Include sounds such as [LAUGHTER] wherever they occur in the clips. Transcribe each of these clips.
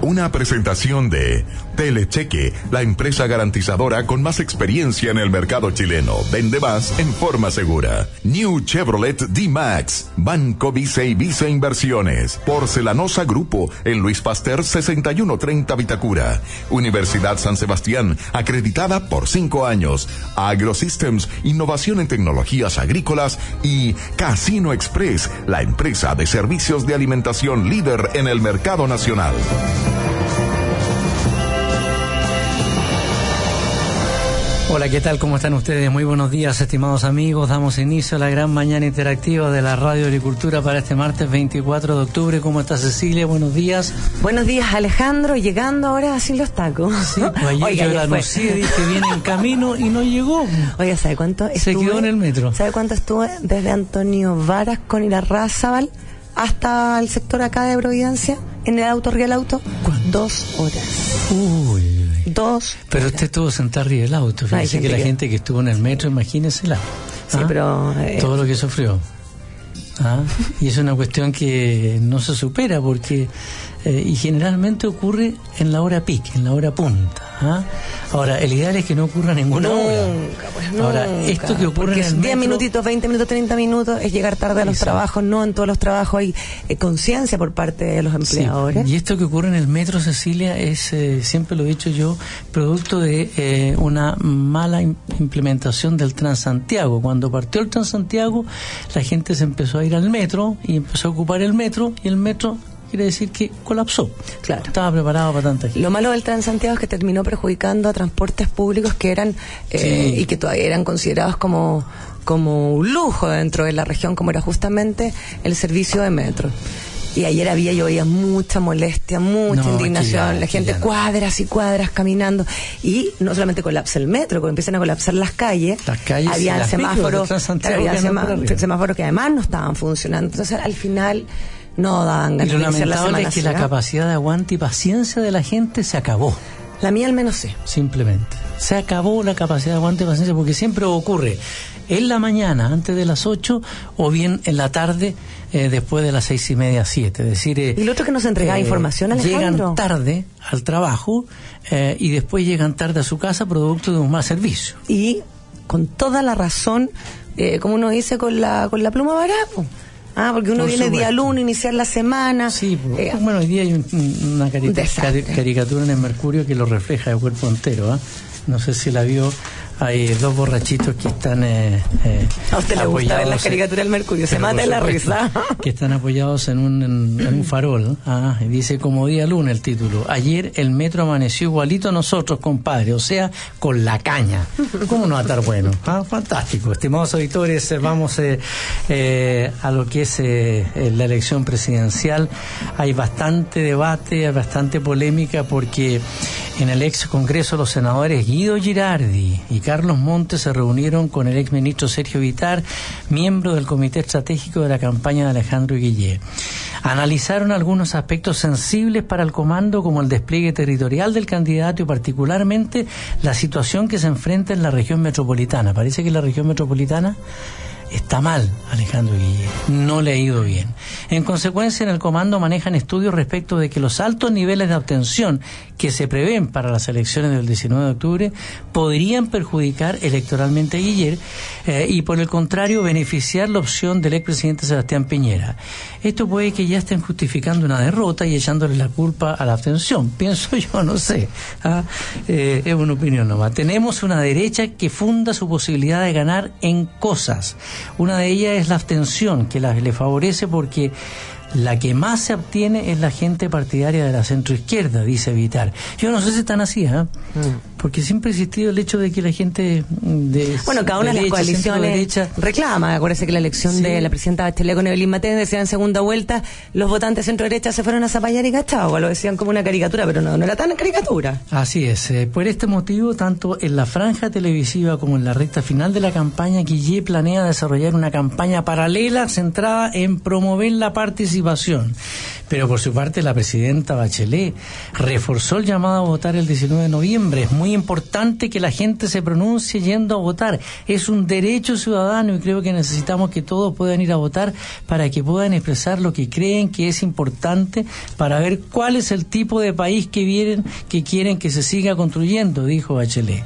Una presentación de Telecheque, la empresa garantizadora con más experiencia en el mercado chileno. Vende más en forma segura. New Chevrolet D-Max. Banco Vice y Vice Inversiones. Porcelanosa Grupo en Luis Pasteur 6130 Vitacura. Universidad San Sebastián, acreditada por cinco años. AgroSystems, innovación en tecnologías agrícolas. Y Casino Express, la empresa de servicios de alimentación líder en el mercado nacional. Hola, ¿qué tal? ¿Cómo están ustedes? Muy buenos días, estimados amigos. Damos inicio a la gran mañana interactiva de la Radio Agricultura para este martes 24 de octubre. ¿Cómo está Cecilia? Buenos días. Buenos días, Alejandro. Llegando ahora sin los tacos. Sí, [LAUGHS] pues ayer Oiga, yo la anuncié, dije viene en camino y no llegó. Oiga, ¿sabe cuánto estuve? Se quedó en el metro. ¿Sabe cuánto estuve desde Antonio Varas con Irarrázaval hasta el sector acá de Providencia en el auto, Real Auto? ¿Cuánto? Dos horas. Uy. Dos. Pero usted estuvo sentado arriba del auto. Fíjese que la gente que estuvo en el metro, imagínensela. Sí, ¿Ah? pero. Eh, Todo lo que sufrió. ¿Ah? Y es una cuestión que no se supera porque. Eh, y generalmente ocurre en la hora pic, en la hora punta. ¿ah? Ahora, el ideal es que no ocurra ninguna nunca, hora. Pues nunca. Ahora, esto que ocurre en el 10 metro, minutitos, 20 minutos, 30 minutos es llegar tarde a los Exacto. trabajos. No en todos los trabajos hay eh, conciencia por parte de los Sí, empleadores. Y esto que ocurre en el metro, Cecilia, es, eh, siempre lo he dicho yo, producto de eh, una mala im- implementación del Transantiago. Cuando partió el Transantiago, la gente se empezó a ir al metro y empezó a ocupar el metro y el metro quiere decir que colapsó. Claro. Estaba preparado para tanta gente. Lo malo del Transantiago es que terminó perjudicando a transportes públicos que eran eh, Sí. y que todavía eran considerados como como un lujo dentro de la región, como era justamente el servicio de metro. Y ayer había, yo veía mucha molestia, mucha No, indignación, ya, la gente cuadras y cuadras caminando. Y no solamente colapsa el metro, cuando empiezan a colapsar las calles, Las calles había semáforos, había semáforos que además no estaban funcionando. Entonces, al final, no daban Y ganas lo de iniciar la lamentable semana es que la capacidad de aguante y paciencia de la gente se acabó. La mía al menos sí. simplemente. Se acabó la capacidad de aguante y paciencia porque siempre ocurre en la mañana, antes de las 8, o bien en la tarde, eh, después de las seis y media, siete. Es decir, eh, Y lo otro que nos entregaba información, Alejandro. Llegan tarde al trabajo eh, y después llegan tarde a su casa producto de un mal servicio. y con toda la razón, eh, como uno dice, con la, con la pluma barato. Ah, porque uno Por viene día lunes, iniciar la semana. Sí, Eh, bueno, hoy día hay un- una cari- Un desastre. cari- caricatura en el Mercurio que lo refleja de cuerpo entero. ¿ah? No sé si la vio. Hay dos borrachitos que están. Eh, eh, a usted le gusta ver la caricatura del Mercurio, se mata de la risa. [LAUGHS] Que están apoyados en un, en, en un farol. Ah, y dice como día lunes el título. Ayer el metro amaneció igualito a nosotros, compadre. O sea, con la caña. ¿Cómo no va a estar bueno? Ah, fantástico. Estimados auditores, eh, vamos eh, a lo que es la elección presidencial. Hay bastante debate, hay bastante polémica porque en el ex Congreso los senadores Guido Girardi y Carlos Montes se reunieron con el ex ministro Sergio Vitar, miembro del Comité Estratégico de la campaña de Alejandro Guillé. Analizaron algunos aspectos sensibles para el comando como el despliegue territorial del candidato y particularmente la situación que se enfrenta en la región metropolitana. Parece que la región metropolitana está mal Alejandro Guille, no le ha ido bien. En consecuencia, en el comando manejan estudios respecto de que los altos niveles de abstención que se prevén para las elecciones del 19 de octubre podrían perjudicar electoralmente a Guiller eh, y por el contrario beneficiar la opción del expresidente Sebastián Piñera. Esto puede que ya estén justificando una derrota y echándole la culpa a la abstención. [LAUGHS] Pienso yo, no sé. ¿ah? Eh, es una opinión nomás. Tenemos una derecha que funda su posibilidad de ganar en cosas. Una de ellas es la abstención, que la- le favorece porque la que más se obtiene es la gente partidaria de la centroizquierda, dice Vitar. Yo no sé si están así, ¿eh? Porque siempre ha existido el hecho de que la gente de bueno cada una de las coaliciones reclama. Acuérdese que la elección de la presidenta Bachelet con Evelyn Matén decía en segunda vuelta los votantes centro derecha se fueron a zapallar y cachagua lo decían como una caricatura pero no no era tan caricatura. Así es eh, por este motivo tanto en la franja televisiva como en la recta final de la campaña Guille planea desarrollar una campaña paralela centrada en promover la participación. Pero por su parte la presidenta Bachelet reforzó el llamado a votar el 19 de noviembre. Es muy importante que la gente se pronuncie yendo a votar. Es un derecho ciudadano y creo que necesitamos que todos puedan ir a votar para que puedan expresar lo que creen que es importante para ver cuál es el tipo de país que vienen, que quieren que se siga construyendo, dijo Bachelet.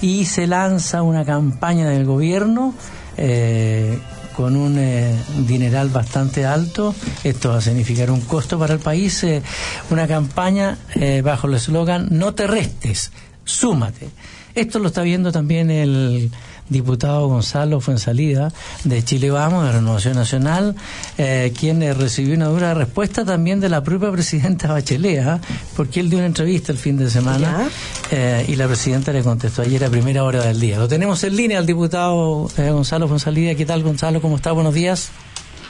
Y se lanza una campaña del gobierno eh, con un eh, dineral bastante alto. Esto va a significar un costo para el país. Eh, una campaña bajo el eslogan No te restes, súmate. Esto lo está viendo también el diputado Gonzalo Fuensalida de Chile Vamos, de Renovación Nacional, eh, quien recibió una dura respuesta también de la propia presidenta Bachelet, ¿ah? porque él dio una entrevista el fin de semana eh, y la presidenta le contestó ayer a primera hora del día. Lo tenemos en línea al diputado eh, Gonzalo Fuensalida. ¿Qué tal, Gonzalo? ¿Cómo está? Buenos días.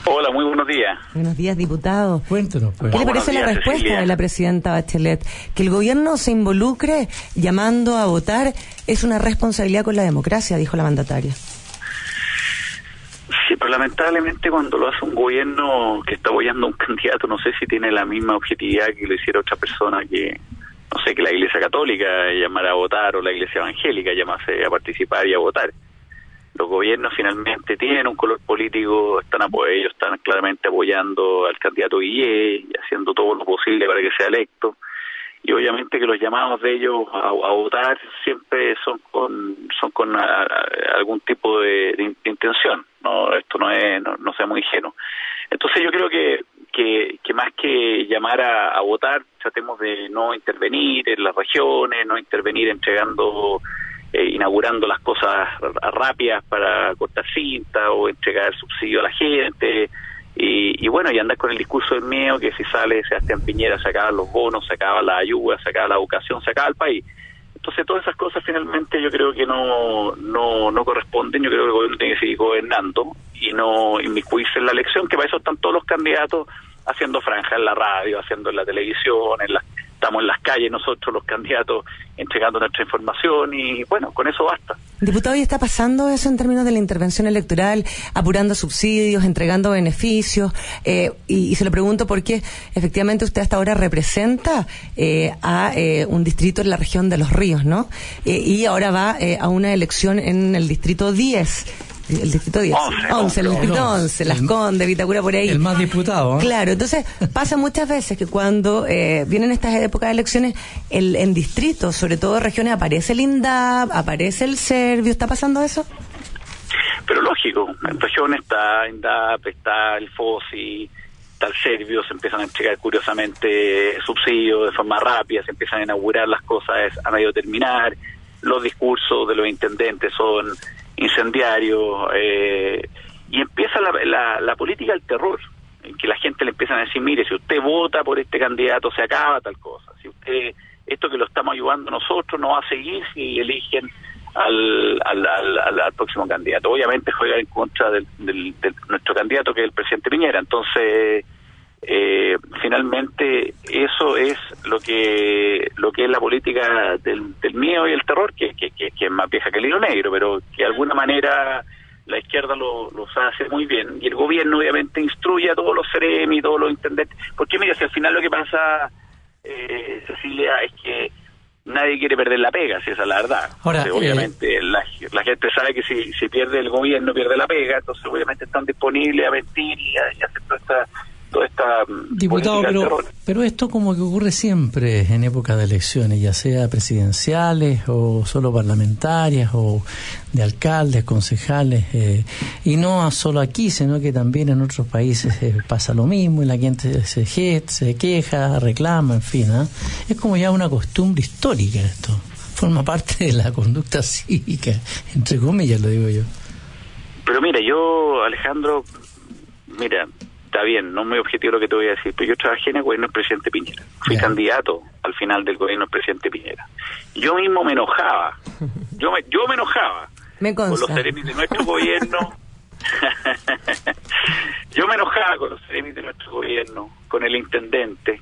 Hola, muy buenos días. Buenos días, diputado. Cuéntanos. Pues. ¿Qué le parece la respuesta de la presidenta Bachelet? Que el gobierno se involucre llamando a votar es una responsabilidad con la democracia, dijo la mandataria. Sí, pero lamentablemente cuando lo hace un gobierno que está apoyando a un [LAUGHS] candidato, no sé si tiene la misma objetividad que lo hiciera otra persona que, no sé, que la Iglesia Católica llamara a votar o la Iglesia Evangélica llamase a participar y a votar los gobiernos finalmente tienen un color político, están ellos están claramente apoyando al candidato Guillé y haciendo todo lo posible para que sea electo. Y obviamente que los llamados de ellos a, votar siempre son con son con algún tipo de, intención. No, esto no es no, sea muy ingenuo. Entonces yo creo que que, que más que llamar a, a votar, tratemos de no intervenir en las regiones, no intervenir entregando eh, inaugurando las cosas rápidas para cortar cinta o entregar subsidio a la gente. Y, bueno, y andar con el discurso del miedo que si sale Sebastián Piñera se acaban los bonos, se acaba la ayuda, se acaba la educación, se acaba el país. Entonces todas esas cosas finalmente yo creo que no, no, no corresponden, yo creo que el gobierno tiene que seguir gobernando y no inmiscuirse en la elección, que para eso están todos los candidatos haciendo franja en la radio, haciendo en la televisión, en las estamos en las calles nosotros los candidatos entregando nuestra información y bueno, con eso basta. Diputado, ¿y está pasando eso en términos de la intervención electoral, apurando subsidios, entregando beneficios? Eh, y, se lo pregunto porque efectivamente usted hasta ahora representa eh, a eh, un distrito en la región de Los Ríos, ¿no? y ahora va a una elección en el distrito 10 el distrito 10. 11, el distrito 11, Las Condes, Vitacura por ahí. El más diputado. ¿eh? Claro, entonces pasa muchas veces que cuando eh, vienen estas épocas de elecciones, el, en distritos, sobre todo en regiones, aparece el INDAP, aparece el Servio, ¿está pasando eso? Pero lógico, en regiones está INDAP, está el FOSI, está el Servio, se empiezan a entregar curiosamente subsidios de forma rápida, se empiezan a inaugurar las cosas a medio terminar, los discursos de los intendentes son incendiario, eh, y empieza la, la, política del terror, en que la gente le empieza a decir, mire, si usted vota por este candidato se acaba tal cosa, si usted, esto que lo estamos ayudando nosotros no va a seguir si eligen al, al, al, próximo candidato. Obviamente juega en contra del, del, nuestro candidato que es el presidente Piñera, entonces eh, finalmente eso es lo que lo que es la política del, del miedo y el terror que, que, que, es más vieja que el hilo negro pero que de alguna manera la izquierda lo, los hace muy bien. Y el gobierno obviamente instruye a todos los seremi todos los intendentes. Porque mira si al final lo que pasa eh, Cecilia es que nadie quiere perder la pega, si esa es la verdad. Eh, obviamente la, la, gente sabe que si, si pierde el gobierno, pierde la pega, entonces obviamente están disponibles a mentir y a, y a hacer toda esta toda esta mm, Diputado, pero, pero esto como que ocurre siempre en época de elecciones, ya sea presidenciales o solo parlamentarias o de alcaldes, concejales, eh, y no solo aquí, sino que también en otros países eh, pasa lo mismo y la gente se, se queja, reclama, en fin. ¿ah? Es como ya una costumbre histórica esto, forma parte de la conducta [LAUGHS] cívica, entre comillas lo digo yo. Pero mira, yo, Alejandro, mira, está bien, no muy objetivo lo que te voy a decir, pero yo trabajé en el gobierno del presidente Piñera. Fui candidato al final del gobierno del presidente Piñera. Yo mismo me enojaba. Yo me, yo me enojaba. Me Con los seremis de nuestro gobierno. [LAUGHS] yo me enojaba con los seremis de nuestro gobierno, con el intendente,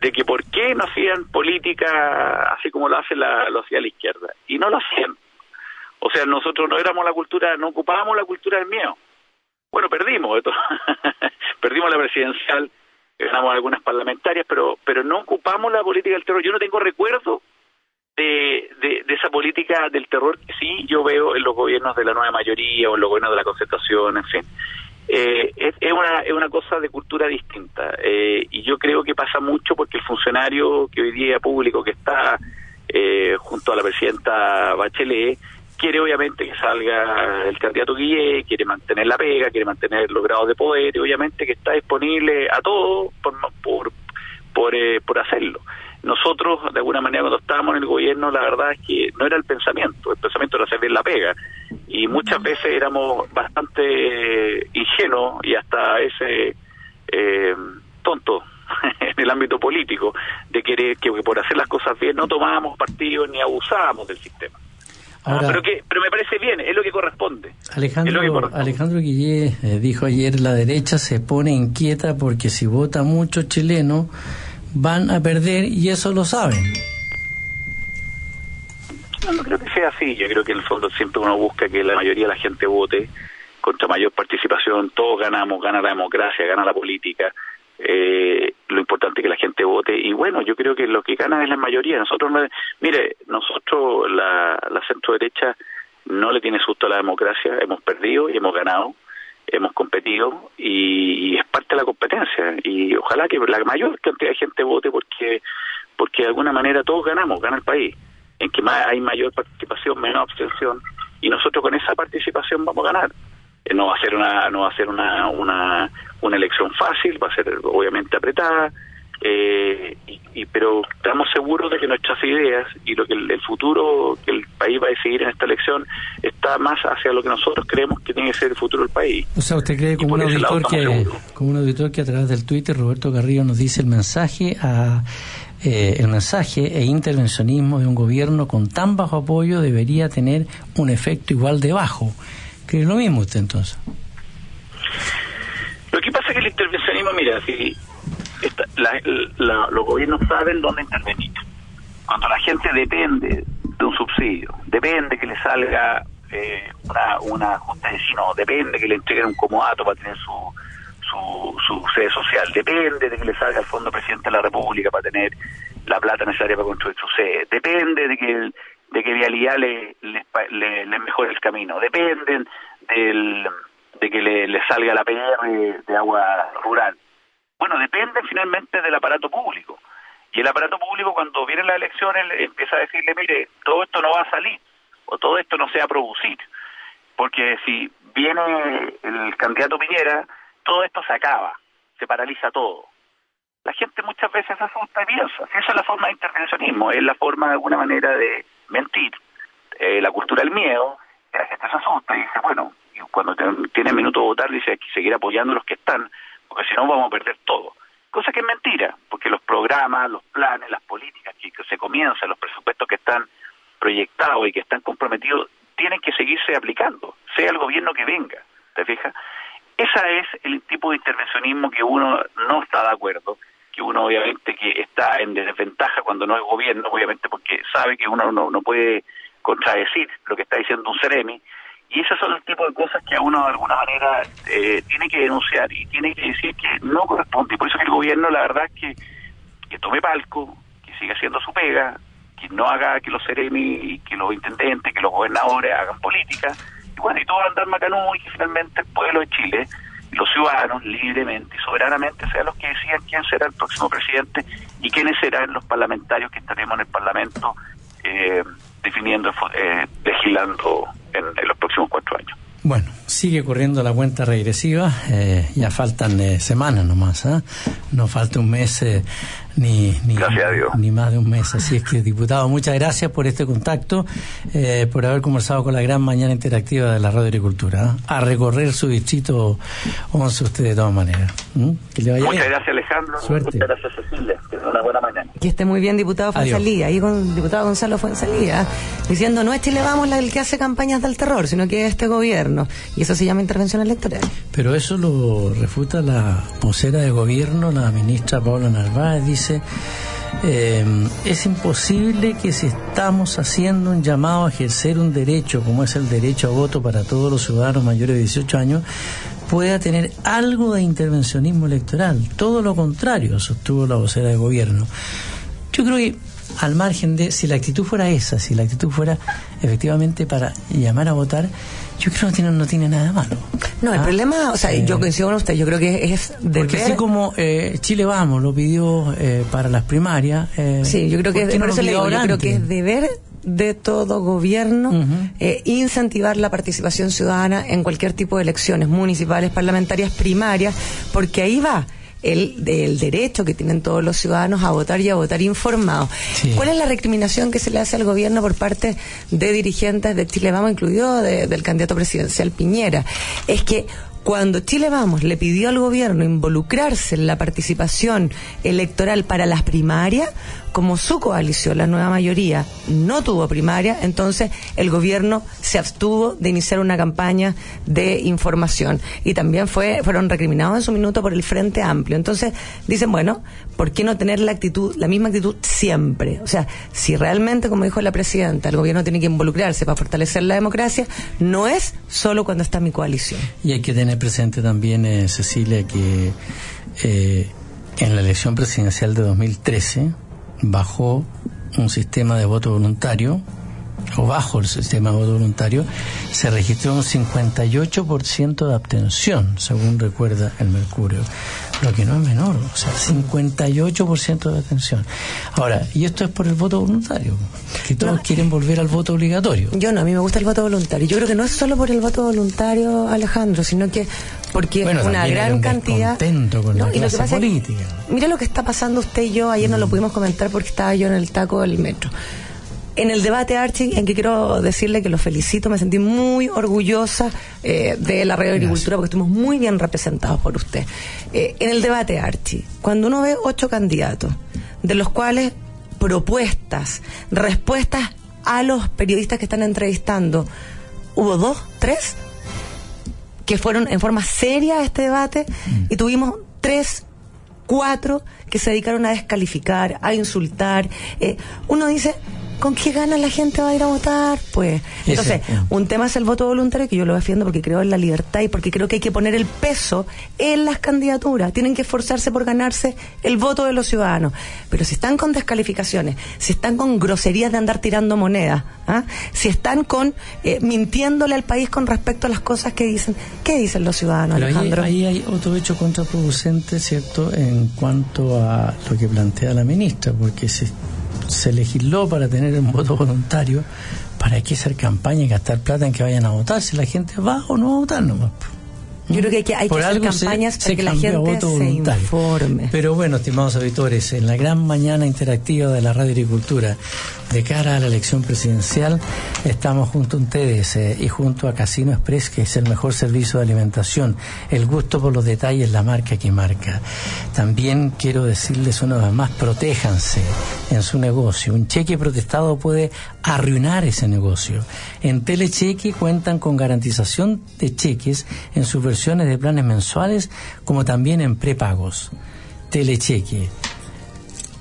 de que por qué no hacían política así como lo hace la, lo hacía la izquierda. Y no lo hacían. O sea, nosotros no éramos la cultura, no ocupábamos la cultura del miedo. Bueno, perdimos, [LAUGHS] perdimos la presidencial, ganamos algunas parlamentarias, pero pero no ocupamos la política del terror. Yo no tengo recuerdo de, de, esa política del terror que sí yo veo en los gobiernos de la nueva mayoría o en los gobiernos de la concertación, en fin. Eh, es, es, una, es una cosa de cultura distinta eh, y yo creo que pasa mucho porque el funcionario que hoy día público que está eh, junto a la presidenta Bachelet quiere obviamente que salga el candidato Guille, quiere mantener la pega, quiere mantener los grados de poder y obviamente que está disponible a todo por, por, por, eh, por hacerlo. Nosotros, de alguna manera, cuando estábamos en el gobierno, la verdad es que no era el pensamiento, el pensamiento era hacer bien la pega. Y muchas veces éramos bastante ingenuos y hasta ese eh, tonto [LAUGHS] en el ámbito político, de querer que por hacer las cosas bien no tomábamos partido ni abusábamos del sistema. Ah, pero, que, pero me parece bien, es lo que corresponde. Alejandro, Alejandro Guillé eh, dijo ayer, la derecha se pone inquieta porque si vota mucho chileno van a perder y eso lo saben. No, no creo que sea así, yo creo que en el fondo siempre uno busca que la mayoría de la gente vote contra mayor participación, todos ganamos, gana la democracia, gana la política, eh, lo importante es que la gente vote. Y bueno, yo creo que lo que gana es la mayoría. Nosotros, no, mire, nosotros la, la centro derecha no le tiene susto a la democracia, hemos perdido y hemos ganado, hemos competido y, es parte de la competencia. Y ojalá que la mayor cantidad de gente vote porque porque de alguna manera todos ganamos, gana el país, en que más hay mayor participación, menos abstención. Y nosotros con esa participación vamos a ganar. No va a ser una no va a ser una, una una elección fácil, va a ser obviamente apretada, eh, y, pero estamos seguros de que nuestras ideas y lo que el, futuro que el país va a decidir en esta elección está más hacia lo que nosotros creemos que tiene que ser el futuro del país. O sea, usted cree como un auditor que como un auditor que a través del Twitter Roberto Carrillo nos dice el mensaje a eh, el mensaje e intervencionismo de un gobierno con tan bajo apoyo debería tener un efecto igual de bajo. ¿Cree lo mismo usted entonces? Lo que pasa es que el intervencionismo, mira, si los gobiernos saben dónde intervenir. Cuando la gente depende de un subsidio, depende que le salga eh, una, una junta de vecinos, depende que le entreguen un comodato para tener su, su, su sede social, depende de que le salga al Fondo Presidente de la República para tener la plata necesaria para construir su sede, depende de que de que Vialidad le, le, le mejore el camino, dependen del de que le, salga la PR de agua rural. Bueno, depende finalmente del aparato público. Y el aparato público cuando vienen las elecciones empieza a decirle, mire, todo esto no va a salir o todo esto no se va a producir. Porque si viene el candidato Piñera, todo esto se acaba, se paraliza todo. La gente muchas veces asusta y piensa. Esa es la forma de intervencionismo, es la forma de alguna manera de mentir. Eh, la cultura del miedo, la gente se asusta y dice, bueno, cuando tiene minuto de votar dice hay que seguir apoyando a los que están, porque si no vamos a perder todo. Cosa que es mentira, porque los programas, los planes, las políticas que, se comienzan, los presupuestos que están proyectados y que están comprometidos, tienen que seguirse aplicando, sea el gobierno que venga, ¿te fijas? Ese es el tipo de intervencionismo que uno no está de acuerdo, que uno obviamente que está en desventaja cuando no es gobierno, obviamente porque sabe que uno no, no puede contradecir lo que está diciendo un Ceremi, y esos son los tipos de cosas que a uno de alguna manera eh, tiene que denunciar y tiene que decir que no corresponde. Y por eso que el gobierno, la verdad, es que, que tome palco, que siga haciendo su pega, que no haga que los seremi, que los intendentes, que los gobernadores hagan política. Y bueno, y todo andar macanú y que finalmente el pueblo de Chile, los ciudadanos, libremente y soberanamente sean los que decidan quién será el próximo presidente y quiénes serán los parlamentarios que estaremos en el Parlamento eh, definiendo, eh, legislando en, los próximos cuatro años. Bueno, sigue corriendo la cuenta regresiva, eh, ya faltan eh, semanas nomás, ¿ah? no falta un mes eh, ni, ni, ni, más de un mes. Así es que, diputado, muchas gracias por este contacto, por haber conversado con la gran mañana interactiva de la Radio Agricultura. ¿ah? A recorrer su distrito 11 usted de todas maneras. Que le vaya muchas gracias, Alejandro. Suerte. Muchas gracias, Cecilia. Que una buena mañana. Que esté muy bien, diputado Fuenzalía. Ahí con diputado Gonzalo Fuenzalía, diciendo no es Chile Vamos el que hace campañas del terror, sino que es este gobierno. Y eso se llama intervención electoral. Pero eso lo refuta la vocera de gobierno, la ministra Paula Narváez, dice, eh, es imposible que si estamos haciendo un llamado a ejercer un derecho, como es el derecho a voto para todos los ciudadanos mayores de 18 años, pueda tener algo de intervencionismo electoral. Todo lo contrario, sostuvo la vocera de gobierno. Yo creo que al margen de si la actitud fuera esa, si la actitud fuera efectivamente para llamar a votar, yo creo que no tiene, nada de malo. No, el ¿Ah? problema, o sea, yo coincido con usted, yo creo que es de Porque así como eh, Chile Vamos lo pidió eh, para las primarias. Eh, sí, yo creo que, es, yo creo que es deber de todo gobierno incentivar la participación ciudadana en cualquier tipo de elecciones municipales, parlamentarias, primarias, porque ahí va el, del derecho que tienen todos los ciudadanos a votar y a votar informados. ¿Cuál es la recriminación que se le hace al gobierno por parte de dirigentes de Chile Vamos, incluido del candidato presidencial Piñera? Es que cuando Chile Vamos le pidió al gobierno involucrarse en la participación electoral para las primarias, como su coalición, la nueva mayoría, no tuvo primaria, entonces el gobierno se abstuvo de iniciar una campaña de información. Y también fue, fueron recriminados en su minuto por el Frente Amplio. Entonces dicen, bueno, ¿por qué no tener la actitud, la misma actitud siempre? O sea, si realmente, como dijo la presidenta, el gobierno tiene que involucrarse para fortalecer la democracia, no es solo cuando está mi coalición. Y hay que tener presente también, eh, Cecilia, que eh, en la elección presidencial de 2013, bajo un sistema de voto voluntario, o bajo el sistema de voto voluntario, se registró un 58% de abstención, según recuerda el Mercurio, lo que no es menor, o sea, 58% de abstención. Ahora, y esto es por el voto voluntario, que todos quieren volver al voto obligatorio. Yo no, a mí me gusta el voto voluntario. Yo creo que no es solo por el voto voluntario, Alejandro, sino que porque una gran cantidad con la clase política. mira lo que está pasando usted y yo, ayer no lo mm. pudimos comentar porque estaba yo en el taco del metro en el debate Archie, en que quiero decirle que lo felicito, me sentí muy orgullosa eh, de la red de agricultura porque estuvimos muy bien representados por usted. Eh, en el debate Archie, cuando uno ve ocho candidatos, de los cuales propuestas, respuestas a los periodistas que están entrevistando, hubo dos, tres, que fueron en forma seria a este debate y tuvimos tres cuatro que se dedicaron a descalificar, a insultar. Eh, uno dice, ¿con qué gana la gente va a ir a votar? Pues, entonces, un tema es el voto voluntario, que yo lo defiendo porque creo en la libertad y porque creo que hay que poner el peso en las candidaturas. Tienen que esforzarse por ganarse el voto de los ciudadanos. Pero si están con descalificaciones, si están con groserías de andar tirando monedas, ¿ah? si están con eh, mintiéndole al país con respecto a las cosas que dicen, ¿qué dicen los ciudadanos, Alejandro? Ahí, ahí hay otro hecho contraproducente, ¿cierto?, en cuanto a lo que plantea la ministra, porque se se legisló para tener un voto voluntario, ¿para qué hacer campaña y gastar plata en que vayan a votar si la gente va o no va a votar nomás? Yo creo que hay que, hay que hacer campañas para que la gente se informe. Pero bueno, estimados auditores, en la gran mañana interactiva de la Radio Agricultura, de cara a la elección presidencial, estamos junto a ustedes eh, y junto a Casino Express, que es el mejor servicio de alimentación, el gusto por los detalles, la marca que marca. También quiero decirles una vez más, protéjanse en su negocio. Un cheque protestado puede arruinar ese negocio. En Telecheque cuentan con garantización de cheques en sus versiones de planes mensuales como también en prepagos. Telecheque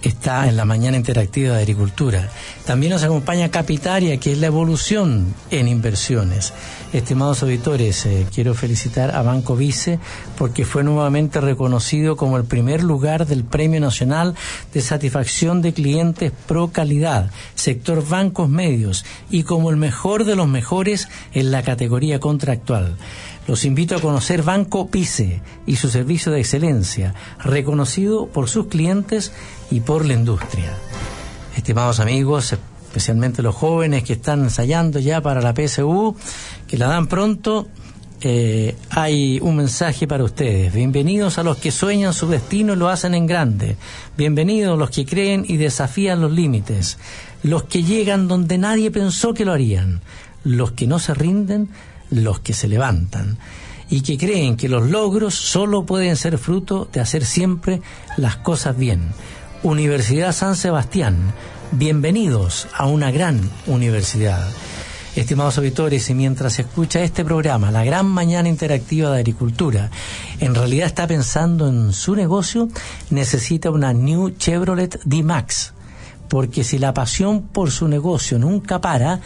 está en la mañana interactiva de agricultura. También nos acompaña Capitaria, que es la evolución en inversiones. Estimados auditores, eh, quiero felicitar a Banco Vice porque fue nuevamente reconocido como el primer lugar del Premio Nacional de Satisfacción de Clientes Pro Calidad, sector bancos medios, y como el mejor de los mejores en la categoría contractual. Los invito a conocer Banco Vice y su servicio de excelencia, reconocido por sus clientes y por la industria. Estimados amigos, especialmente los jóvenes que están ensayando ya para la PSU, que la dan pronto, eh, hay un mensaje para ustedes. Bienvenidos a los que sueñan su destino y lo hacen en grande. Bienvenidos los que creen y desafían los límites. Los que llegan donde nadie pensó que lo harían. Los que no se rinden, los que se levantan. Y que creen que los logros solo pueden ser fruto de hacer siempre las cosas bien. Universidad San Sebastián. Bienvenidos a una gran universidad. Estimados auditores, y mientras escucha este programa, la gran mañana interactiva de agricultura, en realidad está pensando en su negocio, necesita una New Chevrolet D-Max. Porque si la pasión por su negocio nunca para,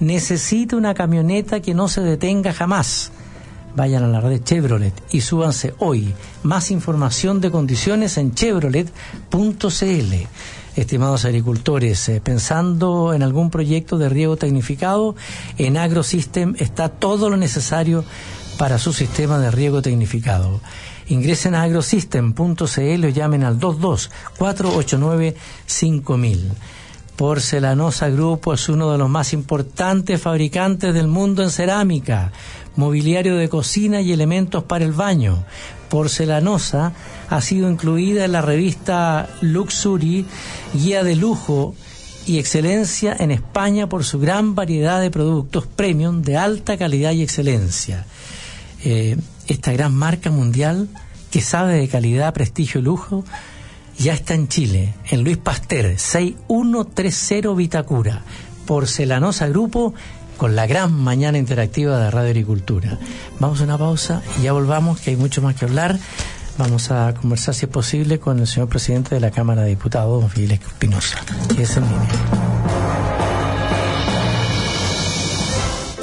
necesita una camioneta que no se detenga jamás. Vayan a la red Chevrolet y súbanse hoy. Más información de condiciones en chevrolet.cl estimados agricultores, eh, pensando en algún proyecto de riego tecnificado, en AgroSystem está todo lo necesario para su sistema de riego tecnificado. Ingresen a agrosystem.cl o llamen al 22 489 5000. Porcelanosa Grupo es uno de los más importantes fabricantes del mundo en cerámica, mobiliario de cocina y elementos para el baño. Porcelanosa ha sido incluida en la revista Luxury, guía de lujo y excelencia en España por su gran variedad de productos premium de alta calidad y excelencia. Eh, esta gran marca mundial que sabe de calidad, prestigio y lujo ya está en Chile, en Luis Pasteur, 6130 Vitacura. Porcelanosa Grupo con la gran mañana interactiva de Radio Agricultura. Vamos a una pausa y ya volvamos, que hay mucho más que hablar. Vamos a conversar, si es posible, con el señor presidente de la Cámara de Diputados, Fidel Espinosa,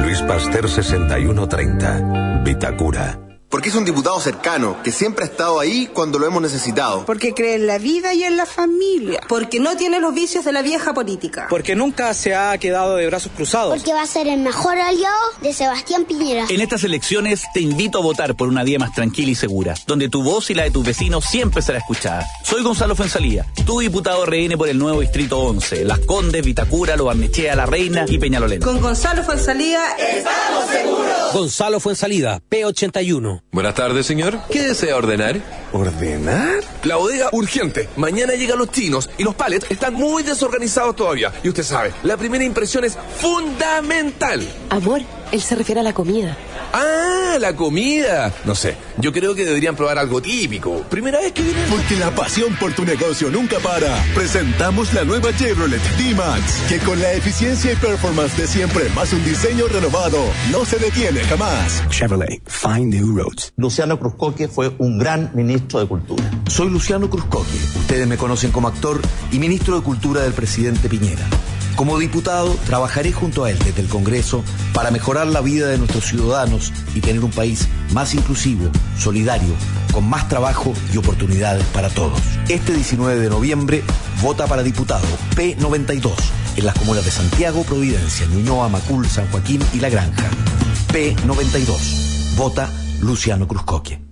Luis Pasteur 6130, Vitacura. Porque es un diputado cercano, que siempre ha estado ahí cuando lo hemos necesitado. Porque cree en la vida y en la familia. Porque no tiene los vicios de la vieja política. Porque nunca se ha quedado de brazos cruzados. Porque va a ser el mejor aliado de Sebastián Piñera. En estas elecciones te invito a votar por una día más tranquila y segura, donde tu voz y la de tus vecinos siempre será escuchada. Soy Gonzalo Fuensalía, tu diputado RN por el nuevo Distrito 11, Las Condes, Vitacura, Lo Barnechea, La Reina y Peñalolén. Con Gonzalo Fuensalía estamos seguros. Gonzalo Fuensalida, P81. Buenas tardes, señor. ¿Qué desea ordenar? ¿Ordenar? La bodega urgente. Mañana llegan los chinos y los palets están muy desorganizados todavía. Y usted sabe, la primera impresión es fundamental. Amor, él se refiere a la comida. Ah, la comida. No sé, yo creo que deberían probar algo típico. Primera vez que vienen. Porque la pasión por tu negocio nunca para. Presentamos la nueva Chevrolet D-Max, que con la eficiencia y performance de siempre, más un diseño renovado, no se detiene jamás. Chevrolet, find new roads. Luciano Cruzcoque fue un gran ministro de Cultura. Soy Luciano Cruzcoque. Ustedes me conocen como actor y ministro de Cultura del presidente Piñera. Como diputado, trabajaré junto a él desde el Congreso para mejorar la vida de nuestros ciudadanos y tener un país más inclusivo, solidario, con más trabajo y oportunidades para todos. Este 19 de noviembre, vota para diputado P92 en las comunas de Santiago, Providencia, Ñuñoa, Macul, San Joaquín y La Granja. P92. Vota Luciano Cruzcoque.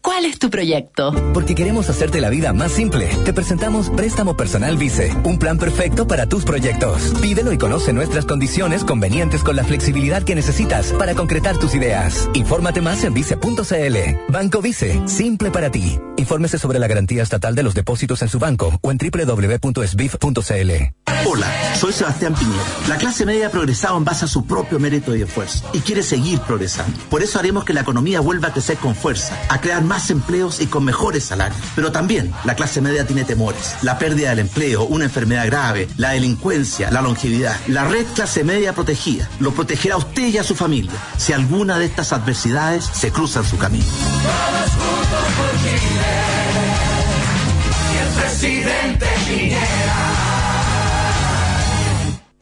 ¿Cuál es tu proyecto? Porque queremos hacerte la vida más simple. Te presentamos Préstamo Personal Vice, un plan perfecto para tus proyectos. Pídelo y conoce nuestras condiciones convenientes con la flexibilidad que necesitas para concretar tus ideas. Infórmate más en vice.cl. Banco Vice, simple para ti. Infórmese sobre la garantía estatal de los depósitos en su banco o en www.sbif.cl. Hola, soy Sebastián Piñera. La clase media ha progresado en base a su propio mérito y esfuerzo y quiere seguir progresando. Por eso haremos que la economía vuelva a crecer con fuerza, a crear más empleos y con mejores salarios. Pero también la clase media tiene temores. La pérdida del empleo, una enfermedad grave, la delincuencia, la longevidad. La red clase media protegida lo protegerá a usted y a su familia si alguna de estas adversidades se cruza en su camino.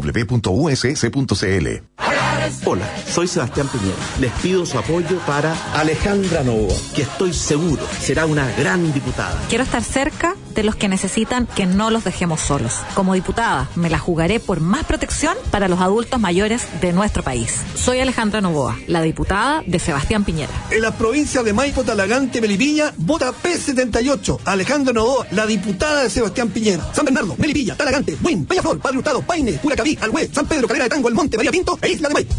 www.uss.cl. Hola, soy Sebastián Piñera. Les pido su apoyo para Alejandra Novoa, que estoy seguro será una gran diputada. Quiero estar cerca de los que necesitan que no los dejemos solos. Como diputada, me la jugaré por más protección para los adultos mayores de nuestro país. Soy Alejandra Novoa, la diputada de Sebastián Piñera. En la provincia de Maipo, Talagante, Melipilla, vota P78. Alejandra Novoa, la diputada de Sebastián Piñera. San Bernardo, Melipilla, Talagante, Buin, Peñaflor, Padre Hurtado, Paine, Curacaví, Alhué, San Pedro, Calera de Tango, El Monte, María Pinto e Isla de Maipo.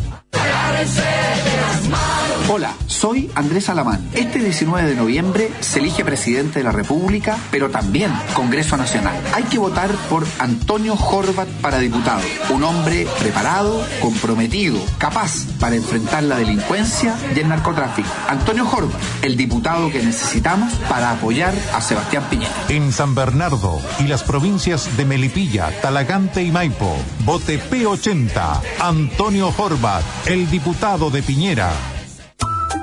Hola, soy Andrés Alamán. Este 19 de noviembre se elige presidente de la República, pero también Congreso Nacional. Hay que votar por Antonio Horvat para diputado, un hombre preparado, comprometido, capaz para enfrentar la delincuencia y el narcotráfico. Antonio Horvat, el diputado que necesitamos para apoyar a Sebastián Piñera. En San Bernardo y las provincias de Melipilla, Talagante y Maipo, vote P80, Antonio Horvat, el diputado de Piñera.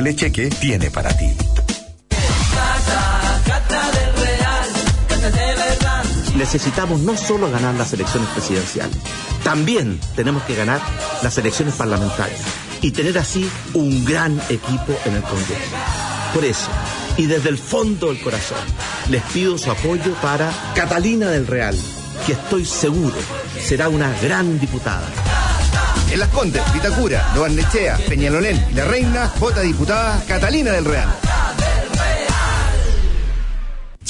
Telecheque tiene para ti. Necesitamos no solo ganar las elecciones presidenciales, también tenemos que ganar las elecciones parlamentarias y tener así un gran equipo en el Congreso. Por eso, y desde el fondo del corazón, les pido su apoyo para Catalina del Real, que estoy seguro será una gran diputada. En Las Condes, Vitacura, Loarnechea, Peñalolén y La Reina, vota diputada Catalina del Real.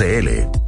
agrosystems.cl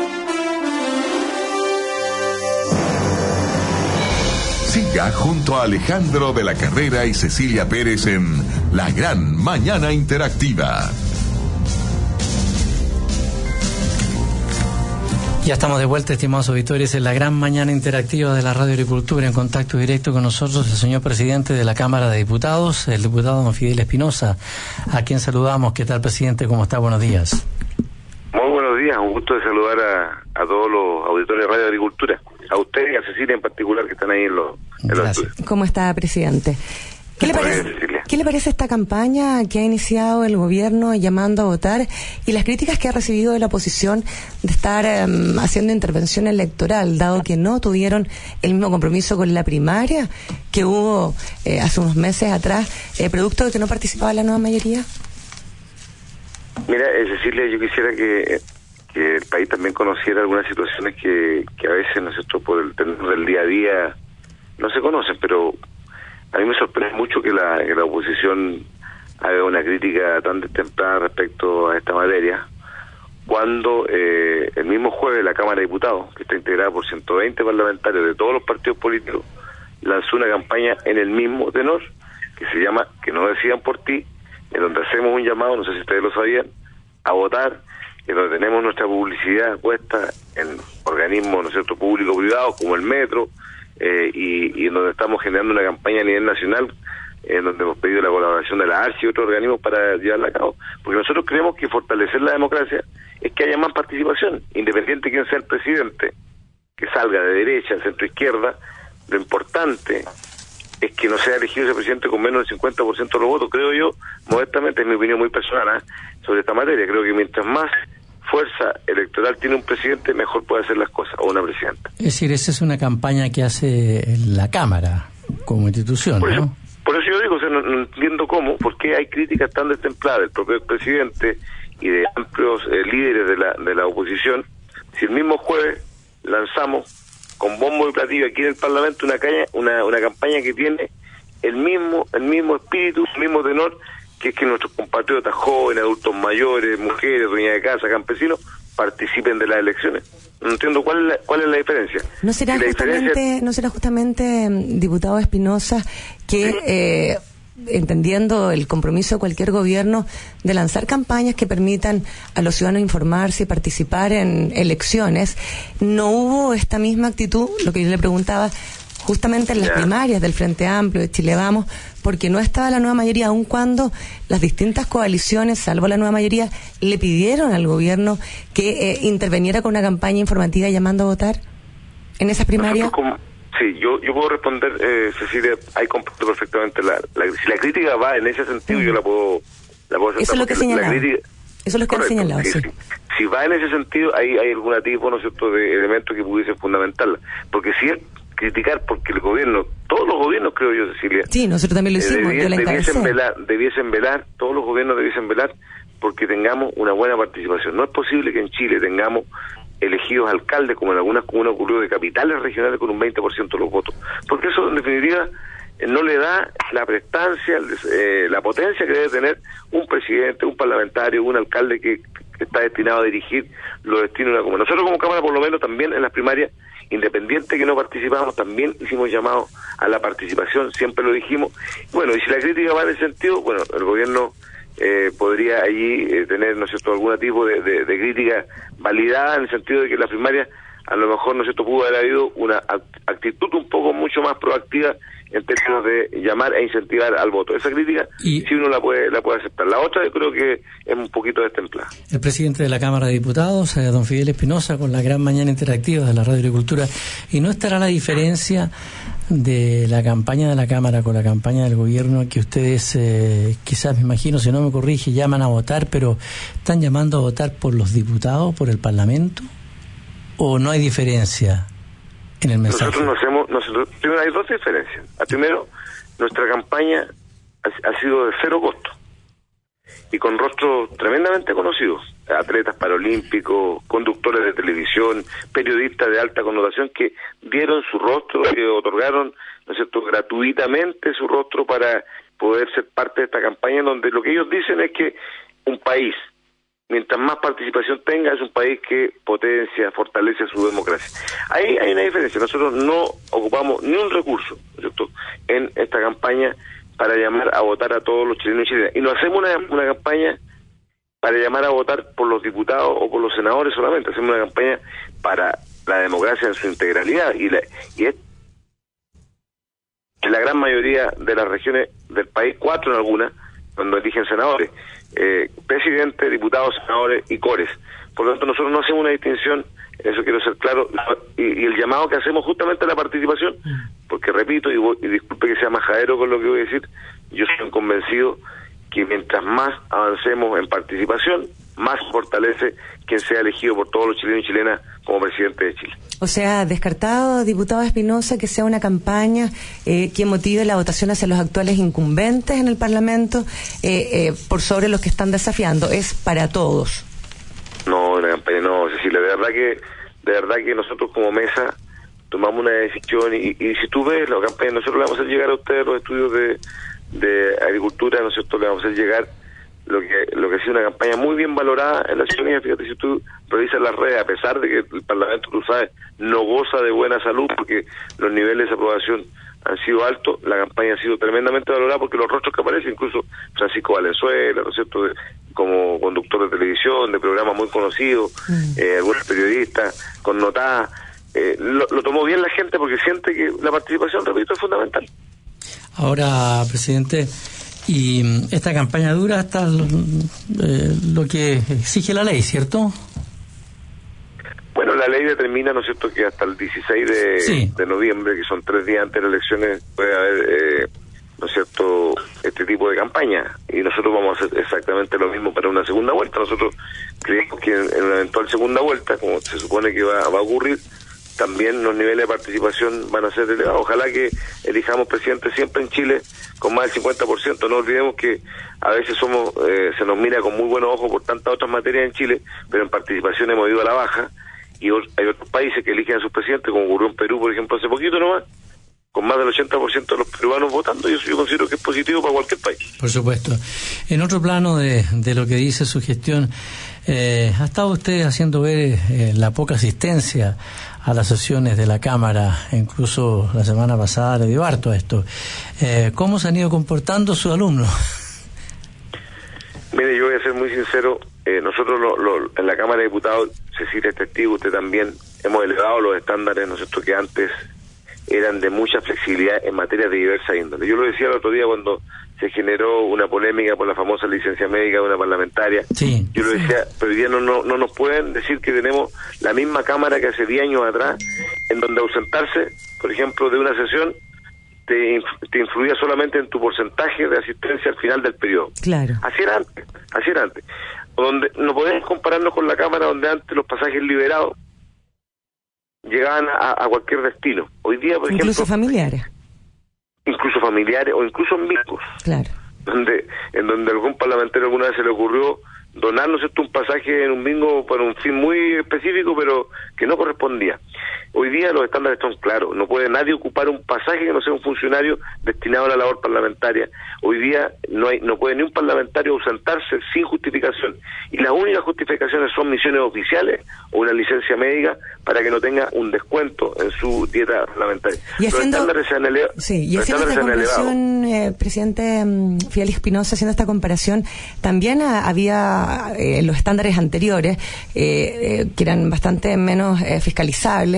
Siga junto a Alejandro de la Carrera y Cecilia Pérez en La Gran Mañana Interactiva. Ya estamos de vuelta, estimados auditores, en la gran mañana interactiva de la Radio Agricultura, en contacto directo con nosotros el señor presidente de la Cámara de Diputados, el diputado don Fidel Espinosa, a quien saludamos. ¿Qué tal, presidente? ¿Cómo está? Buenos días. Gusto de saludar a, a todos los auditores de Radio Agricultura, a usted y a Cecilia en particular que están ahí en los, en los. ¿Cómo está, presidente? ¿Qué le, parece, ¿Qué le parece esta campaña que ha iniciado el gobierno llamando a votar y las críticas que ha recibido de la oposición de estar em, haciendo intervención electoral, dado que no tuvieron el mismo compromiso con la primaria que hubo eh, hace unos meses atrás, eh, producto de que no participaba la nueva mayoría? Mira, eh, Cecilia, yo quisiera que, que, el país también conociera algunas situaciones que, que a veces nosotros por el tener del día a día no se conocen, pero a mí me sorprende mucho que la, que la oposición haga una crítica tan destemplada respecto a esta materia, cuando eh, el mismo jueves la Cámara de Diputados, que está integrada por 120 parlamentarios de todos los partidos políticos, lanzó una campaña en el mismo tenor, que se llama Que no decidan por ti, en donde hacemos un llamado, no sé si ustedes lo sabían, a votar, donde tenemos nuestra publicidad puesta en organismos, ¿no cierto?, público-privados, como el Metro, eh, y, y, donde estamos generando una campaña a nivel nacional en donde hemos pedido la colaboración de la ARCI y otros organismos para llevarla a cabo, porque nosotros creemos que fortalecer la democracia es que haya más participación, independiente de quién sea el presidente, que salga de derecha, centro izquierda, lo importante es que no sea elegido ese presidente con menos del 50% de los votos, creo yo, modestamente, es mi opinión muy personal ¿eh? sobre esta materia, creo que mientras más fuerza electoral tiene un presidente, mejor puede hacer las cosas, o una presidenta. Es decir, esa es una campaña que hace la Cámara como institución, por ¿no? Eso, por eso yo digo, o sea, no, no, entiendo cómo, por qué hay críticas tan destempladas del propio presidente y de amplios eh, líderes de la, de la oposición, si el mismo jueves lanzamos con bombo y platillo aquí en el Parlamento una, caña, una, una campaña que tiene el mismo, el mismo espíritu, el mismo tenor que es que nuestros compatriotas jóvenes, adultos mayores, mujeres, dueñas de casa, campesinos, participen de las elecciones. No entiendo cuál es la, cuál es la diferencia. ¿No será, justamente, diferencia- ¿no será justamente, mm, diputado Espinosa, que eh, entendiendo el compromiso de cualquier gobierno de lanzar campañas que permitan a los ciudadanos informarse y participar en elecciones, no hubo esta misma actitud, lo que yo le preguntaba, justamente en las primarias del Frente Amplio, de Chile Vamos, porque no estaba la nueva mayoría, aun cuando las distintas coaliciones, salvo la nueva mayoría, le pidieron al gobierno que eh, interveniera con una campaña informativa llamando a votar en esas primarias. Nosotros como- sí, yo, yo puedo responder, eh, Cecilia, ahí comparto perfectamente la, la- si la crítica va en ese sentido, yo la puedo, la puedo aceptar, Eso es lo que señalaba. Eso es lo que han señalado, sí. Si va en ese sentido, ahí hay algún tipo, ¿no es cierto?, de elementos que pudiesen fundamentarla. Porque si es criticar porque el gobierno, todos los gobiernos, creo yo, Cecilia, Sí, nosotros también lo eh, hicimos, debie- yo la encabecé. debiesen velar, debiesen velar, todos los gobiernos debiesen velar porque tengamos una buena participación. No es posible que en Chile tengamos elegidos alcaldes, como en algunas comunas ocurrió, de capitales regionales con un 20% de los votos. Porque eso, en definitiva, no le da la prestancia, eh, la potencia que debe tener un presidente, un parlamentario, un alcalde que, está destinado a dirigir los destinos de una comuna. Nosotros como Cámara, por lo menos, también en las primarias, independiente que no participamos, también hicimos llamado a la participación, siempre lo dijimos. Bueno, y si la crítica va en ese sentido, bueno, el gobierno eh, podría allí eh, tener, ¿no es cierto?, algún tipo de, de- de crítica validada en el sentido de que la primaria a lo mejor, ¿no es cierto?, pudo haber habido una act- actitud un poco mucho más proactiva en términos de llamar e incentivar al voto. Esa crítica, Y- si uno la puede, la puede aceptar. La otra, yo creo que es un poquito destemplada. El presidente de la Cámara de Diputados, eh, don Fidel Espinosa, con la gran mañana interactiva de la Radio Agricultura. ¿Y no estará la diferencia de la campaña de la Cámara con la campaña del gobierno que ustedes, eh, quizás me imagino, si no me corrige, llaman a votar, pero están llamando a votar por los diputados, por el Parlamento? ¿O no hay diferencia en el mensaje? Nosotros no hacemos, nosotros, primero hay dos diferencias. Primero, nuestra campaña ha, ha sido de cero costo y con rostros tremendamente conocidos, atletas paralímpicos, conductores de televisión, periodistas de alta connotación que dieron su rostro, que otorgaron, ¿no es cierto?, gratuitamente su rostro para poder ser parte de esta campaña, donde lo que ellos dicen es que un país, mientras más participación tenga, es un país que potencia, fortalece su democracia. Ahí hay una diferencia. Nosotros no ocupamos ni un recurso en esta campaña para llamar a votar a todos los chilenos y chilenas. Y no hacemos una, una campaña para llamar a votar por los diputados o por los senadores solamente, hacemos una campaña para la democracia en su integralidad y, la, y es la gran mayoría de las regiones del país, cuatro en algunas, cuando eligen senadores, eh, presidente, diputados, senadores y cores. Por lo tanto, nosotros no hacemos una distinción, eso quiero ser claro, y, el llamado que hacemos justamente a la participación, porque repito, y, y disculpe que sea majadero con lo que voy a decir, yo soy convencido que mientras más avancemos en participación, más fortalece quien sea elegido por todos los chilenos y chilenas como presidente de Chile. O sea, descartado, diputado Espinosa, que sea una campaña eh, que motive la votación hacia los actuales incumbentes en el Parlamento eh, eh, por sobre los que están desafiando. Es para todos. No, una campaña no, Cecilia. De verdad que, de verdad que nosotros como mesa tomamos una decisión y, si tú ves la campaña, nosotros le vamos a hacer llegar a ustedes los estudios de, de agricultura, ¿no es cierto? Le vamos a hacer llegar lo que lo que ha sido una campaña muy bien valorada en la ciudadanía. Fíjate, si tú revisas las redes, a pesar de que el Parlamento, tú sabes, no goza de buena salud porque los niveles de aprobación han sido altos, la campaña ha sido tremendamente valorada porque los rostros que aparecen, incluso Francisco Valenzuela, ¿no es cierto?, como conductor de televisión, de programas muy conocidos, mm. eh, algunos periodistas, connotadas, eh, lo, lo tomó bien la gente porque siente que la participación, repito, es fundamental. Ahora, presidente, y mm, esta campaña dura hasta eh, lo que exige la ley, ¿cierto? La ley determina, ¿no es cierto?, que hasta el 16 de, noviembre, que son tres días antes de las elecciones, puede haber, eh, ¿no es cierto?, este tipo de campaña. Y nosotros vamos a hacer exactamente lo mismo para una segunda vuelta. Nosotros creemos que en, una eventual segunda vuelta, como se supone que va, va a ocurrir, también los niveles de participación van a ser elevados. Ojalá que elijamos presidente siempre en Chile con más del 50%. No olvidemos que a veces somos eh, se nos mira con muy buenos ojos por tantas otras materias en Chile, pero en participación hemos ido a la baja y hay otros países que eligen a sus presidentes, como ocurrió en Perú, por ejemplo, hace poquito nomás, con más del 80% de los peruanos votando, y eso yo considero que es positivo para cualquier país. Por supuesto. En otro plano de, de lo que dice su gestión, eh, ¿ha estado usted haciendo ver eh, la poca asistencia a las sesiones de la Cámara, incluso la semana pasada le dio harto a esto. Eh, ¿Cómo se han ido comportando sus alumnos? [LAUGHS] Mire, yo voy a ser muy sincero, eh, nosotros en la Cámara de Diputados, Cecilia es testigo, usted también, hemos elevado los estándares, ¿no que antes eran de mucha flexibilidad en materia de diversa índole. Yo lo decía el otro día cuando se generó una polémica por la famosa licencia médica de una parlamentaria. Yo lo decía, pero hoy día no, no, no nos pueden decir que tenemos la misma Cámara que hace 10 años atrás, en donde ausentarse, por ejemplo, de una sesión te, te, influía solamente en tu porcentaje de asistencia al final del periodo. Claro. Así era antes, así era antes. Donde no podemos compararnos con la Cámara donde antes los pasajes liberados llegaban a, cualquier destino. Hoy día, por Incluso familiares incluso familiares o incluso amigos. Claro. Donde, en donde algún parlamentario alguna vez se le ocurrió donarnos esto un pasaje en un bingo para un fin muy específico, pero que no correspondía. Hoy día los estándares están claros, no puede nadie ocupar un pasaje que no sea un funcionario destinado a la labor parlamentaria. Hoy día no hay, no puede ni un parlamentario ausentarse sin justificación y las únicas justificaciones son misiones oficiales o una licencia médica para que no tenga un descuento en su dieta parlamentaria. Y haciendo, los estándares se han, elevado. sí, y haciendo esta comparación, eh, presidente mm, Fidel Espinosa, haciendo esta comparación, también había eh, los estándares anteriores eh, que eran bastante menos fiscalizables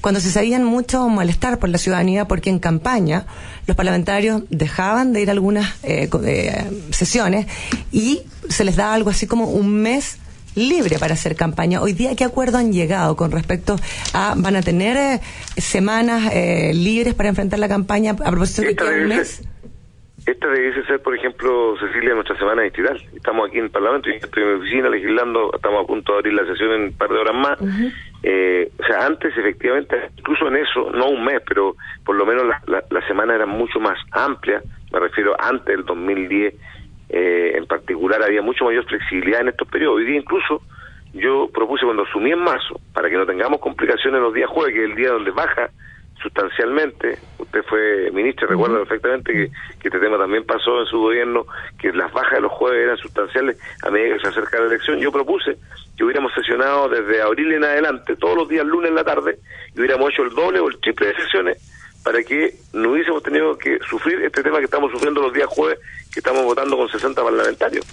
cuando se sabían mucho molestar por la ciudadanía porque en campaña los parlamentarios dejaban de ir a algunas eh, eh, sesiones y se les daba algo así como un mes libre para hacer campaña. Hoy día, ¿qué acuerdo han llegado con respecto a, van a tener eh, semanas libres para enfrentar la campaña a propósito de que un mes? Esta debe ser, por ejemplo, Cecilia, nuestra semana distrital. Estamos aquí en el Parlamento, y estoy en mi oficina legislando, estamos a punto de abrir la sesión en un par de horas más. Eh, o sea, antes, efectivamente, incluso en eso, no un mes, pero por lo menos la, la, semana era mucho más amplia, me refiero antes del 2010, eh, en particular había mucho mayor flexibilidad en estos periodos. Hoy día incluso yo propuse cuando asumí en marzo, para que no tengamos complicaciones los días jueves, que es el día donde baja sustancialmente, usted fue ministro, recuerda perfectamente que, este tema también pasó en su gobierno, que las bajas de los jueves eran sustanciales a medida que se acerca la elección. Yo propuse que hubiéramos sesionado desde abril en adelante, todos los días lunes en la tarde, y hubiéramos hecho el doble o el triple de sesiones para que no hubiésemos tenido que sufrir este tema que estamos sufriendo los días jueves, que estamos votando con 60 parlamentarios.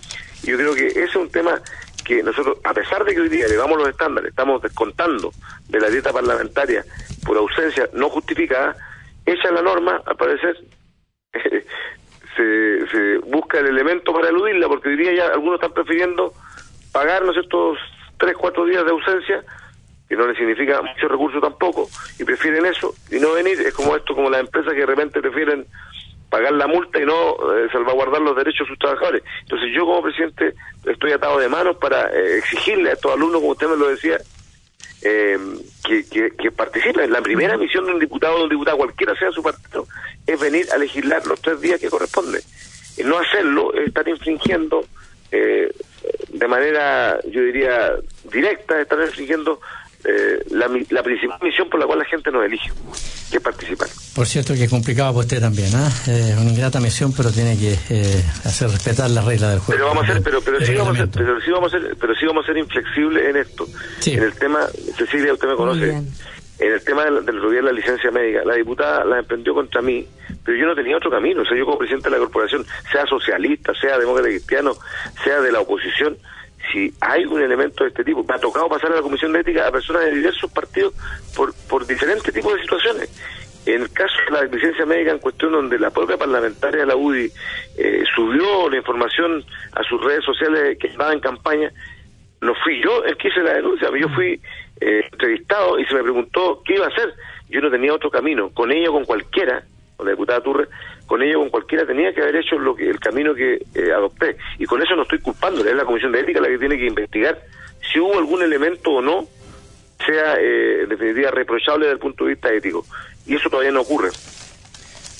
Y yo creo que ese es un tema que nosotros, a pesar de que hoy día elevamos los estándares, estamos descontando de la dieta parlamentaria por ausencia no justificada, esa la norma, al parecer, [LAUGHS] se, se busca el elemento para eludirla, porque hoy día ya algunos están prefiriendo pagarnos estos tres, cuatro días de ausencia, que no les significa mucho recurso tampoco, y prefieren eso y no venir. Es como esto, como las empresas que de repente prefieren pagar la multa y no eh, salvaguardar los derechos de sus trabajadores. Entonces yo como presidente estoy atado de manos para eh, exigirle a estos alumnos, como usted me lo decía, eh, que, que, participen. La primera misión de un diputado o de un diputado, cualquiera sea su partido, es venir a legislar los tres días que corresponde. Y no hacerlo es estar infringiendo de manera, yo diría, directa, estar infringiendo la, la principal misión por la cual la gente nos elige que participar. Por cierto que es complicado para usted también, ¿ah? Es una ingrata misión, pero tiene que eh, hacer respetar las reglas del juego. Pero vamos a ser, pero, pero, sí vamos a ser, pero sí vamos a ser, pero sí vamos a ser inflexibles en esto. En el tema, Cecilia, usted me conoce, en el tema del, del de la licencia médica, la diputada la emprendió contra mí, pero yo no tenía otro camino. O sea, yo como presidente de la corporación, sea socialista, sea demócrata cristiano, sea de la oposición, si hay un elemento de este tipo, me ha tocado pasar a la Comisión de Ética a personas de diversos partidos por, por diferentes tipos de situaciones. En el caso de la licencia médica en cuestión donde la propia parlamentaria de la UDI eh, subió la información a sus redes sociales que estaba en campaña, no fui yo el que hice la denuncia, yo fui eh, entrevistado y se me preguntó qué iba a hacer. Yo no tenía otro camino, con ella o con cualquiera, con la diputada Turre, con ella o con cualquiera tenía que haber hecho lo que el camino que eh, adopté. Y con eso no estoy culpando, es la Comisión de Ética la que tiene que investigar si hubo algún elemento o no sea eh, en definitiva reprochable desde el punto de vista ético. Y eso todavía no ocurre.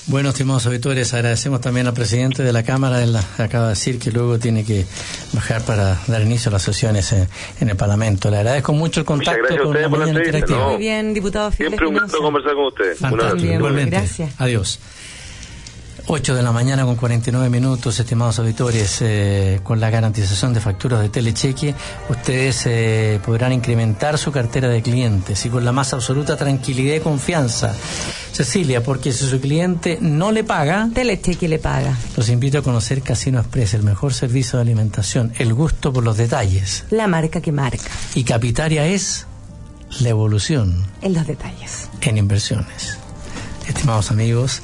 Bueno, estimados auditores, agradecemos también al presidente de la Cámara. Él acaba de decir que luego tiene que bajar para dar inicio a las sesiones en, el Parlamento. Le agradezco mucho el contacto con la mañana interactiva. Muy bien, diputado Siempre un gusto conversar con ustedes. Igualmente. Gracias. Adiós. 8 de la mañana con 49 minutos, estimados auditores, eh, con la garantización de facturas de Telecheque, ustedes eh, podrán incrementar su cartera de clientes y con la más absoluta tranquilidad y confianza. Cecilia, porque si su cliente no le paga, Telecheque le paga. Los invito a conocer Casino Express, el mejor servicio de alimentación, el gusto por los detalles. La marca que marca. Y Capitaria es la evolución. En los detalles. En inversiones. Estimados amigos,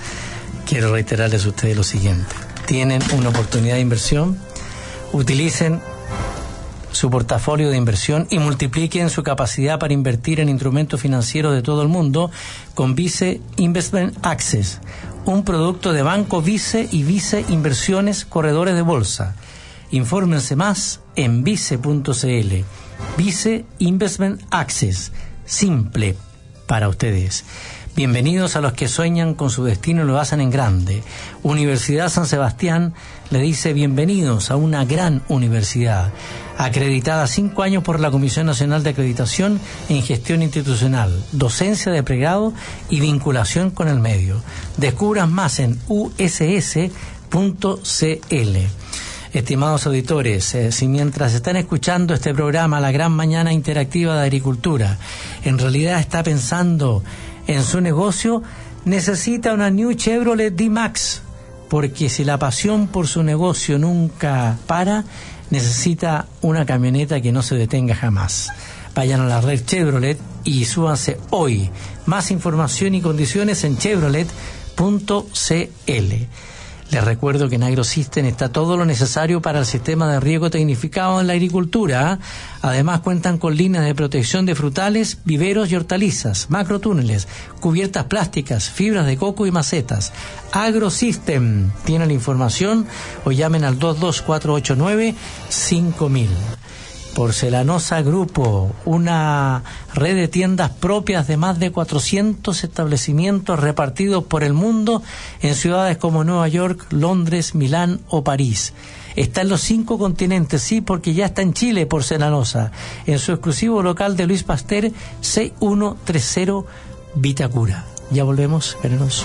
quiero reiterarles a ustedes lo siguiente. Tienen una oportunidad de inversión, utilicen su portafolio de inversión y multipliquen su capacidad para invertir en instrumentos financieros de todo el mundo con Vice Investment Access, un producto de Banco Vice y Vice Inversiones Corredores de Bolsa. Infórmense más en vice.cl. Vice Investment Access, simple para ustedes. Bienvenidos a los que sueñan con su destino y lo hacen en grande. Universidad San Sebastián le dice bienvenidos a una gran universidad, acreditada cinco años por la Comisión Nacional de Acreditación en Gestión Institucional, docencia de pregrado y vinculación con el medio. Descubran más en uss.cl. Estimados auditores, eh, si mientras están escuchando este programa, La Gran Mañana Interactiva de Agricultura, en realidad está pensando en su negocio, necesita una New Chevrolet D-Max, porque si la pasión por su negocio nunca para, necesita una camioneta que no se detenga jamás. Vayan a la red Chevrolet y súbanse hoy. Más información y condiciones en chevrolet.cl. Les recuerdo que en AgroSystem está todo lo necesario para el sistema de riego tecnificado en la agricultura. Además cuentan con líneas de protección de frutales, viveros y hortalizas, macrotúneles, cubiertas plásticas, fibras de coco y macetas. AgroSystem tiene la información o llamen al 22489 5000. Porcelanosa Grupo, una red de tiendas propias de más de 400 establecimientos repartidos por el mundo en ciudades como Nueva York, Londres, Milán o París. Está en los cinco continentes, sí, porque ya está en Chile Porcelanosa, en su exclusivo local de Luis Pasteur, C130 Vitacura. Ya volvemos, venenoso.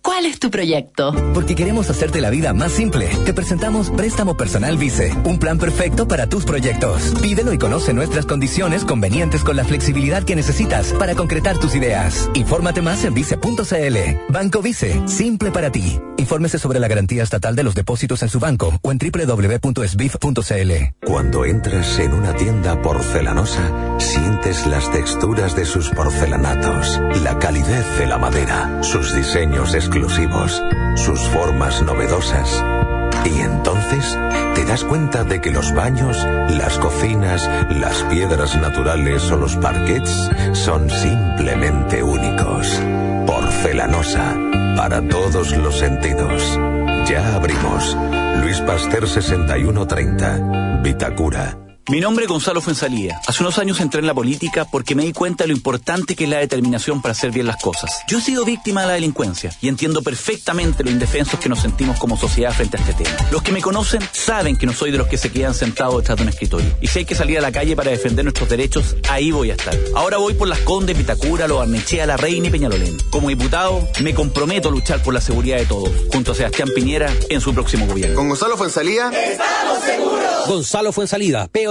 ¿Cuál es tu proyecto? Porque queremos hacerte la vida más simple. Te presentamos Préstamo Personal Vice, un plan perfecto para tus proyectos. Pídelo y conoce nuestras condiciones convenientes con la flexibilidad que necesitas para concretar tus ideas. Infórmate más en vice.cl. Banco Vice, simple para ti. Infórmese sobre la garantía estatal de los depósitos en su banco o en www.sbif.cl. Cuando entras en una tienda porcelanosa, sientes las texturas de sus porcelanatos, la calidez de la madera, sus diseños exclusivos, sus formas novedosas. Y entonces te das cuenta de que los baños, las cocinas, las piedras naturales o los parquets son simplemente únicos. Porcelanosa, para todos los sentidos. Ya abrimos. Luis Pasteur 6130, Vitacura. Mi nombre es Gonzalo Fuensalía. Hace unos años entré en la política porque me di cuenta de lo importante que es la determinación para hacer bien las cosas. Yo he sido víctima de la delincuencia y entiendo perfectamente lo indefensos que nos sentimos como sociedad frente a este tema. Los que me conocen saben que no soy de los que se quedan sentados detrás de un escritorio. Y si hay que salir a la calle para defender nuestros derechos, ahí voy a estar. Ahora voy por las Condes, Vitacura, Lo Barnechea, La Reina y Peñalolén. Como diputado, me comprometo a luchar por la seguridad de todos, junto a Sebastián Piñera en su próximo gobierno. Con Gonzalo Fuensalía. ¡Estamos seguros! Gonzalo Fuensalida,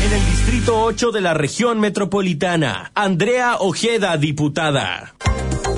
En el Distrito 8 de la región metropolitana, Andrea Ojeda, diputada.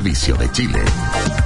de Chile.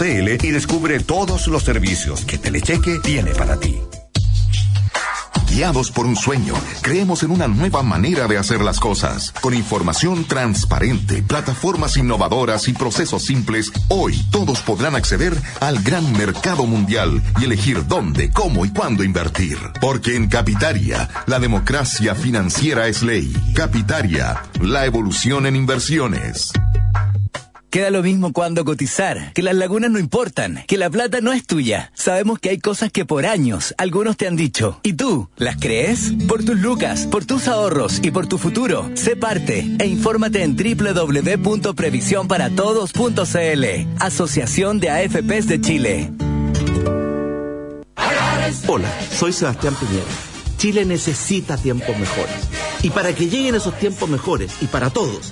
y descubre todos los servicios que Telecheque tiene para ti. Guiados por un sueño, creemos en una nueva manera de hacer las cosas. Con información transparente, plataformas innovadoras y procesos simples, hoy todos podrán acceder al gran mercado mundial y elegir dónde, cómo y cuándo invertir. Porque en Capitaria, la democracia financiera es ley. Capitaria, la evolución en inversiones. Queda lo mismo cuando cotizar, que las lagunas no importan, que la plata no es tuya. Sabemos que hay cosas que por años algunos te han dicho. ¿Y tú? ¿Las crees? Por tus lucas, por tus ahorros y por tu futuro. Sé parte e infórmate en www.previsionparatodos.cl. Asociación de AFPs de Chile. Hola, soy Sebastián Piñera. Chile necesita tiempos mejores. Y para que lleguen esos tiempos mejores, y para todos,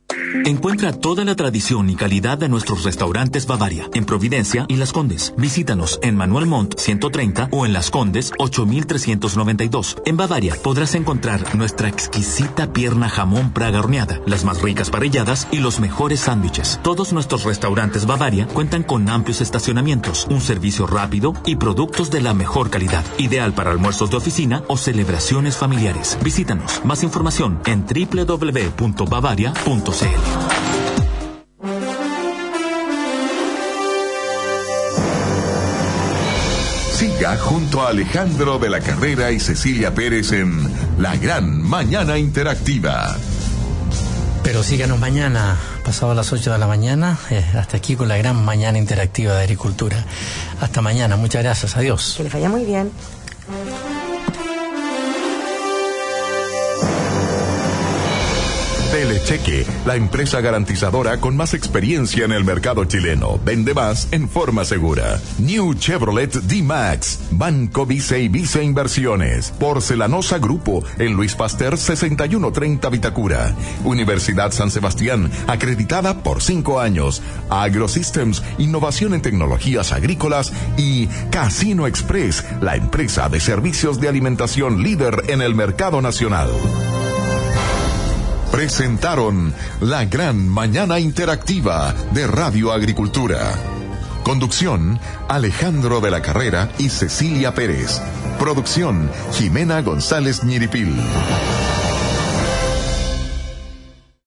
Encuentra toda la tradición y calidad de nuestros restaurantes Bavaria en Providencia y Las Condes. Visítanos en Manuel Montt 130 o en Las Condes 8392. En Bavaria podrás encontrar nuestra exquisita pierna jamón praga horneada, las más ricas parrilladas y los mejores sándwiches. Todos nuestros restaurantes Bavaria cuentan con amplios estacionamientos, un servicio rápido y productos de la mejor calidad, ideal para almuerzos de oficina o celebraciones familiares. Visítanos. Más información en Siga junto a Alejandro de la Carrera y Cecilia Pérez en La Gran Mañana Interactiva. Pero síganos mañana, pasado a las 8 de la mañana, eh, hasta aquí con la gran mañana interactiva de agricultura. Hasta mañana, muchas gracias, adiós. Que les vaya muy bien. Telecheque, la empresa garantizadora con más experiencia en el mercado chileno. Vende más en forma segura. New Chevrolet D-Max, Banco Vice y Vice Inversiones, Porcelanosa Grupo, en Luis Pasteur 6130 Vitacura. Universidad San Sebastián, acreditada por cinco años. AgroSystems, innovación en tecnologías agrícolas y Casino Express, la empresa de servicios de alimentación líder en el mercado nacional presentaron la gran mañana interactiva de Radio Agricultura. Conducción, Alejandro de la Carrera y Cecilia Pérez. Producción, Jimena González Ñiripil.